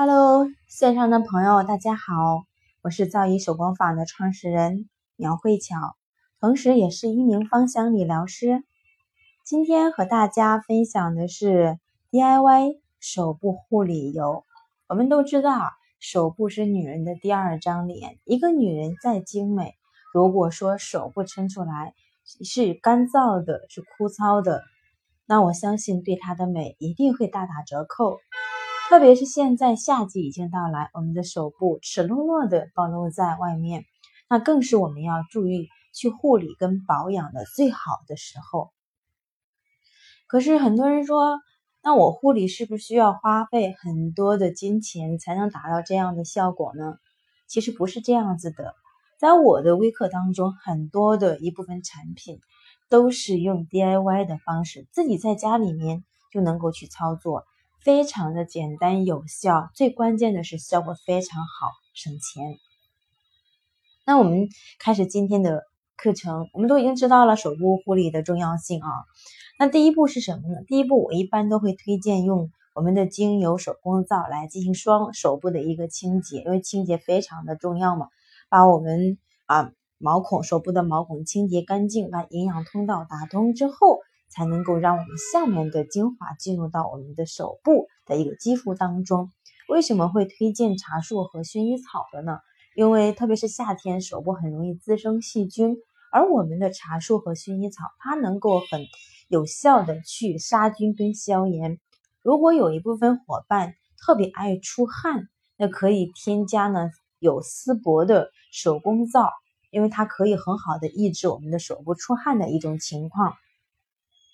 Hello，线上的朋友，大家好，我是造诣手工坊的创始人苗慧巧，同时也是一名芳香理疗师。今天和大家分享的是 DIY 手部护理油。我们都知道，手部是女人的第二张脸。一个女人再精美，如果说手部撑出来是干燥的、是枯燥的，那我相信对她的美一定会大打折扣。特别是现在夏季已经到来，我们的手部赤裸裸的暴露在外面，那更是我们要注意去护理跟保养的最好的时候。可是很多人说，那我护理是不是需要花费很多的金钱才能达到这样的效果呢？其实不是这样子的，在我的微课当中，很多的一部分产品都是用 DIY 的方式，自己在家里面就能够去操作。非常的简单有效，最关键的是效果非常好，省钱。那我们开始今天的课程，我们都已经知道了手部护理的重要性啊。那第一步是什么呢？第一步我一般都会推荐用我们的精油手工皂来进行双手部的一个清洁，因为清洁非常的重要嘛，把我们啊毛孔手部的毛孔清洁干净，把营养通道打通之后。才能够让我们下面的精华进入到我们的手部的一个肌肤当中。为什么会推荐茶树和薰衣草的呢？因为特别是夏天，手部很容易滋生细菌，而我们的茶树和薰衣草，它能够很有效的去杀菌跟消炎。如果有一部分伙伴特别爱出汗，那可以添加呢有丝柏的手工皂，因为它可以很好的抑制我们的手部出汗的一种情况。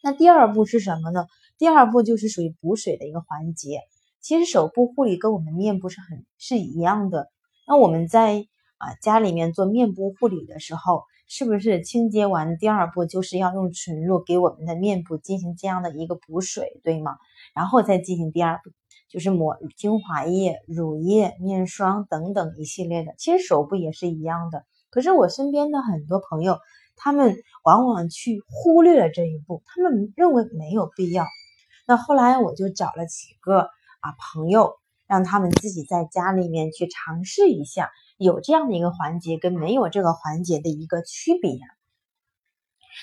那第二步是什么呢？第二步就是属于补水的一个环节。其实手部护理跟我们面部是很是一样的。那我们在啊家里面做面部护理的时候，是不是清洁完第二步就是要用纯露给我们的面部进行这样的一个补水，对吗？然后再进行第二步，就是抹精华液、乳液、面霜等等一系列的。其实手部也是一样的。可是我身边的很多朋友。他们往往去忽略了这一步，他们认为没有必要。那后来我就找了几个啊朋友，让他们自己在家里面去尝试一下，有这样的一个环节跟没有这个环节的一个区别。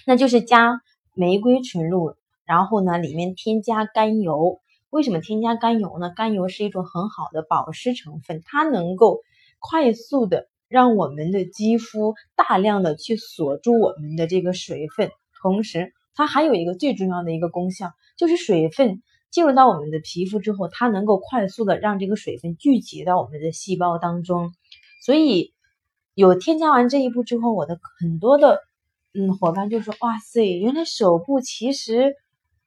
那就是加玫瑰纯露，然后呢里面添加甘油。为什么添加甘油呢？甘油是一种很好的保湿成分，它能够快速的。让我们的肌肤大量的去锁住我们的这个水分，同时它还有一个最重要的一个功效，就是水分进入到我们的皮肤之后，它能够快速的让这个水分聚集到我们的细胞当中。所以有添加完这一步之后，我的很多的嗯伙伴就说：“哇塞，原来手部其实。”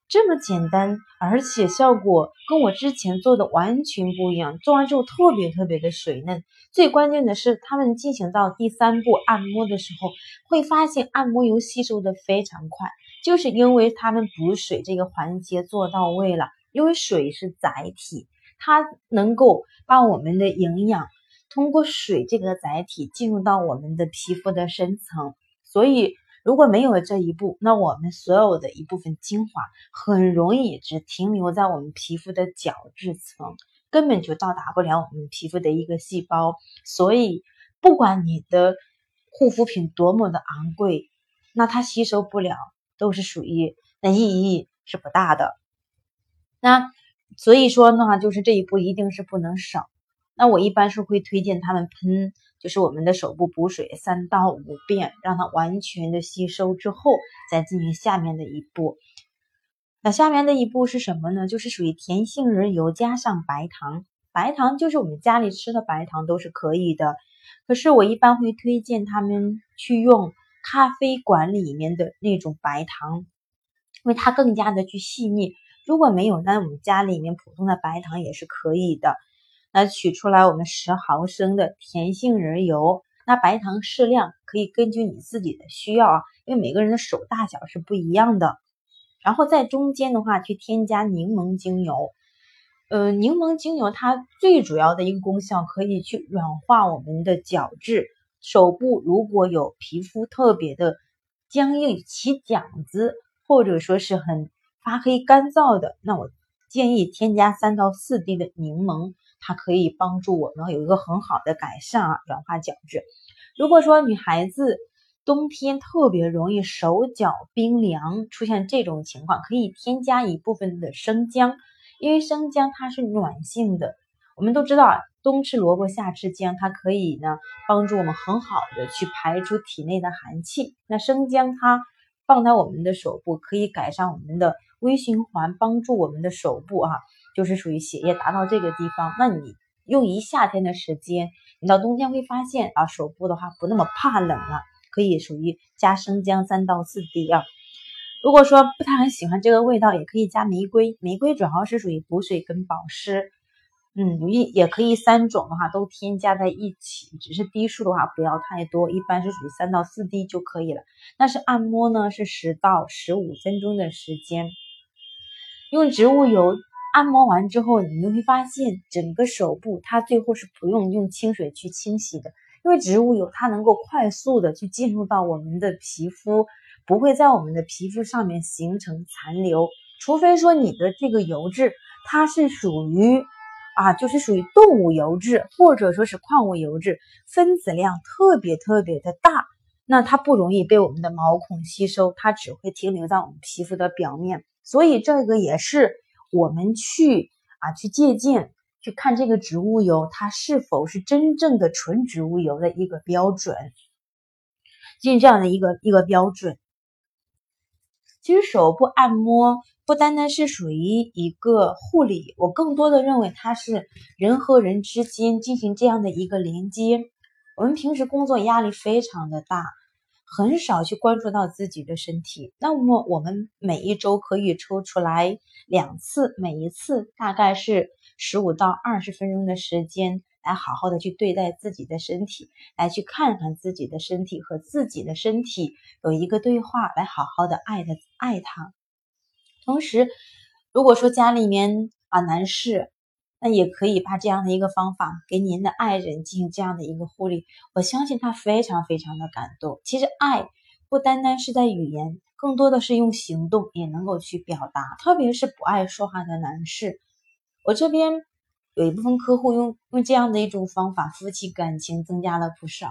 这么简单，而且效果跟我之前做的完全不一样。做完之后特别特别的水嫩，最关键的是他们进行到第三步按摩的时候，会发现按摩油吸收的非常快，就是因为他们补水这个环节做到位了。因为水是载体，它能够把我们的营养通过水这个载体进入到我们的皮肤的深层，所以。如果没有了这一步，那我们所有的一部分精华很容易只停留在我们皮肤的角质层，根本就到达不了我们皮肤的一个细胞。所以，不管你的护肤品多么的昂贵，那它吸收不了，都是属于那意义是不大的。那所以说呢，就是这一步一定是不能少。那我一般是会推荐他们喷。就是我们的手部补水三到五遍，让它完全的吸收之后，再进行下面的一步。那下面的一步是什么呢？就是属于甜杏仁油加上白糖，白糖就是我们家里吃的白糖都是可以的。可是我一般会推荐他们去用咖啡馆里面的那种白糖，因为它更加的去细腻。如果没有，那我们家里面普通的白糖也是可以的。那取出来我们十毫升的甜杏仁油，那白糖适量，可以根据你自己的需要啊，因为每个人的手大小是不一样的。然后在中间的话去添加柠檬精油，呃，柠檬精油它最主要的一个功效可以去软化我们的角质。手部如果有皮肤特别的僵硬、起茧子，或者说是很发黑、干燥的，那我建议添加三到四滴的柠檬。它可以帮助我们有一个很好的改善啊，软化角质。如果说女孩子冬天特别容易手脚冰凉，出现这种情况，可以添加一部分的生姜，因为生姜它是暖性的。我们都知道啊，冬吃萝卜夏吃姜，它可以呢帮助我们很好的去排出体内的寒气。那生姜它放在我们的手部，可以改善我们的微循环，帮助我们的手部啊，就是属于血液达到这个地方。那你用一夏天的时间，你到冬天会发现啊，手部的话不那么怕冷了，可以属于加生姜三到四滴啊。如果说不太很喜欢这个味道，也可以加玫瑰，玫瑰主要是属于补水跟保湿。嗯，也也可以三种的话都添加在一起，只是滴数的话不要太多，一般是属于三到四滴就可以了。但是按摩呢是十到十五分钟的时间，用植物油按摩完之后，你就会发现整个手部它最后是不用用清水去清洗的，因为植物油它能够快速的去进入到我们的皮肤，不会在我们的皮肤上面形成残留，除非说你的这个油质它是属于。啊，就是属于动物油脂或者说是矿物油脂，分子量特别特别的大，那它不容易被我们的毛孔吸收，它只会停留在我们皮肤的表面。所以这个也是我们去啊去借鉴去看这个植物油它是否是真正的纯植物油的一个标准，进这样的一个一个标准。其实手部按摩。不单单是属于一个护理，我更多的认为它是人和人之间进行这样的一个连接。我们平时工作压力非常的大，很少去关注到自己的身体。那么我们每一周可以抽出来两次，每一次大概是十五到二十分钟的时间，来好好的去对待自己的身体，来去看看自己的身体和自己的身体有一个对话，来好好的爱的爱它。同时，如果说家里面啊男士，那也可以把这样的一个方法给您的爱人进行这样的一个护理，我相信他非常非常的感动。其实爱不单单是在语言，更多的是用行动也能够去表达。特别是不爱说话的男士，我这边有一部分客户用用这样的一种方法，夫妻感情增加了不少，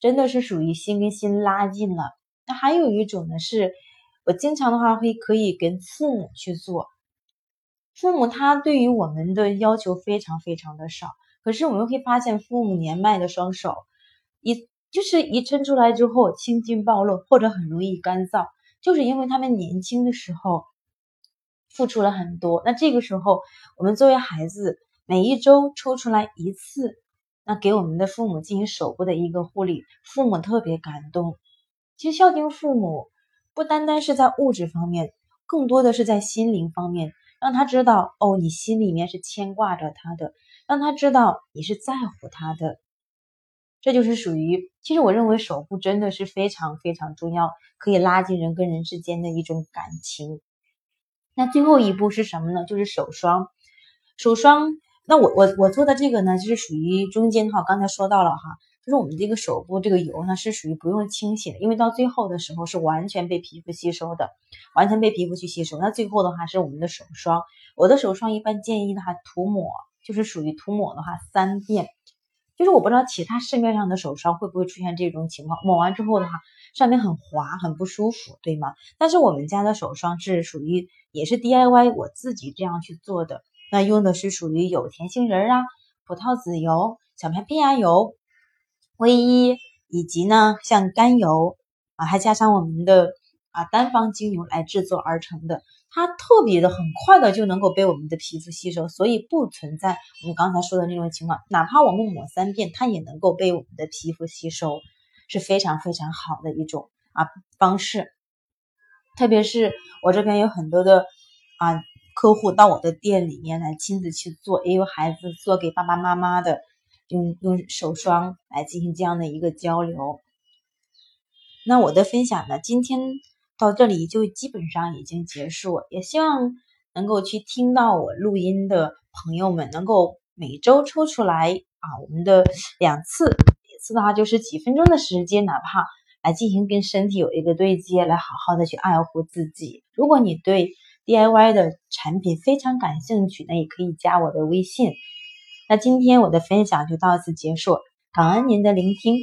真的是属于心跟心拉近了。那还有一种呢是。我经常的话会可以跟父母去做，父母他对于我们的要求非常非常的少，可是我们会发现父母年迈的双手，一就是一伸出来之后青筋暴露或者很容易干燥，就是因为他们年轻的时候付出了很多。那这个时候我们作为孩子，每一周抽出来一次，那给我们的父母进行手部的一个护理，父母特别感动。其实孝敬父母。不单单是在物质方面，更多的是在心灵方面，让他知道哦，你心里面是牵挂着他的，让他知道你是在乎他的。这就是属于，其实我认为守护真的是非常非常重要，可以拉近人跟人之间的一种感情。那最后一步是什么呢？就是手霜。手霜，那我我我做的这个呢，就是属于中间哈，刚才说到了哈。就是我们这个手部这个油呢，是属于不用清洗的，因为到最后的时候是完全被皮肤吸收的，完全被皮肤去吸收。那最后的话是我们的手霜，我的手霜一般建议的话涂抹，就是属于涂抹的话三遍。就是我不知道其他市面上的手霜会不会出现这种情况，抹完之后的话上面很滑，很不舒服，对吗？但是我们家的手霜是属于也是 DIY 我自己这样去做的，那用的是属于有甜杏仁啊、葡萄籽油、小麦胚芽油。唯一以及呢，像甘油啊，还加上我们的啊单方精油来制作而成的，它特别的很快的就能够被我们的皮肤吸收，所以不存在我们刚才说的那种情况，哪怕我们抹三遍，它也能够被我们的皮肤吸收，是非常非常好的一种啊方式。特别是我这边有很多的啊客户到我的店里面来亲自去做，也有孩子做给爸爸妈妈的。用用手霜来进行这样的一个交流。那我的分享呢，今天到这里就基本上已经结束。也希望能够去听到我录音的朋友们，能够每周抽出来啊，我们的两次，一次的话就是几分钟的时间，哪怕来进行跟身体有一个对接，来好好的去爱护自己。如果你对 DIY 的产品非常感兴趣，那也可以加我的微信。那今天我的分享就到此结束，感恩您的聆听。